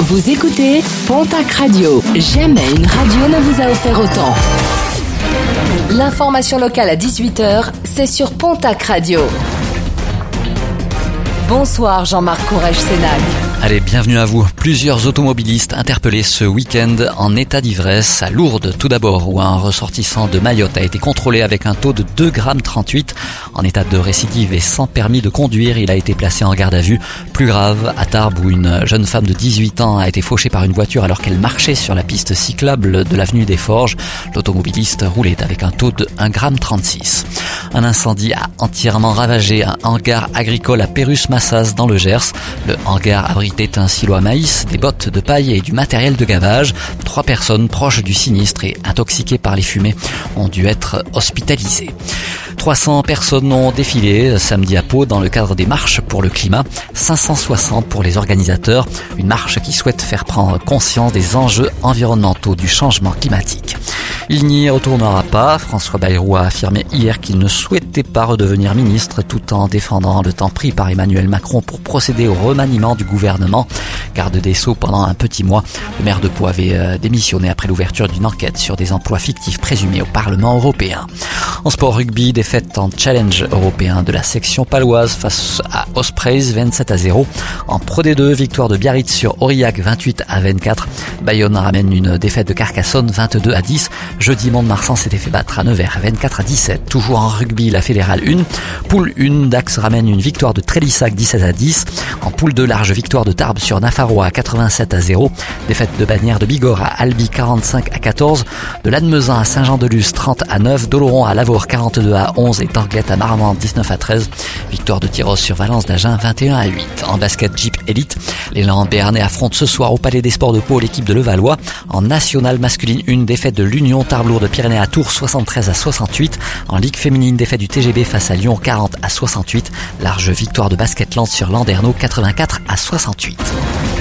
Vous écoutez Pontac Radio. Jamais une radio ne vous a offert autant. L'information locale à 18h, c'est sur Pontac Radio. Bonsoir Jean-Marc Courage-Sénac. Allez, bienvenue à vous. Plusieurs automobilistes interpellés ce week-end en état d'ivresse à Lourdes tout d'abord, où un ressortissant de Mayotte a été contrôlé avec un taux de 2,38 g en état de récidive et sans permis de conduire. Il a été placé en garde à vue. Plus grave, à Tarbes, où une jeune femme de 18 ans a été fauchée par une voiture alors qu'elle marchait sur la piste cyclable de l'avenue des Forges. L'automobiliste roulait avec un taux de 1,36 g. Un incendie a entièrement ravagé un hangar agricole à Pérus-Massas dans le Gers. Le hangar abrite était un silo à maïs, des bottes de paille et du matériel de gavage. Trois personnes proches du sinistre et intoxiquées par les fumées ont dû être hospitalisées. 300 personnes ont défilé samedi à Pau dans le cadre des marches pour le climat, 560 pour les organisateurs, une marche qui souhaite faire prendre conscience des enjeux environnementaux du changement climatique. Il n'y retournera pas. François Bayrou a affirmé hier qu'il ne souhaitait pas redevenir ministre tout en défendant le temps pris par Emmanuel Macron pour procéder au remaniement du gouvernement. Garde des Sceaux pendant un petit mois, le maire de Pau avait euh, démissionné après l'ouverture d'une enquête sur des emplois fictifs présumés au Parlement européen. En sport rugby, défaite en challenge européen de la section paloise face à Ospreys 27 à 0. En Pro D2, victoire de Biarritz sur Aurillac 28 à 24. Bayonne ramène une défaite de Carcassonne 22 à 10. Jeudi, Mont-de-Marsan s'était fait battre à Nevers 24 à 17. Toujours en rugby, la fédérale 1. Poule 1, Dax ramène une victoire de Trélissac 17 à 10. En poule 2, large victoire de Tarbes sur Nafaroa 87 à 0. Défaite de Bagnères de Bigorre à Albi 45 à 14. De Lannemezan à Saint-Jean-de-Luz 30 à 9. d'Oloron à Lavour 42 à 11 et Torglette à Marmande 19 à 13. Victoire de Tyros sur Valence d'Agen 21 à 8. En basket Jeep Elite, l'élan Béarnais affronte ce soir au Palais des Sports de Pau l'équipe de Levallois. En nationale masculine, une défaite de l'Union Tarblour de Pyrénées à Tours 73 à 68. En Ligue féminine, défaite du TGB face à Lyon 40 à 68. Large victoire de Basketland sur Landerneau 84 à 68.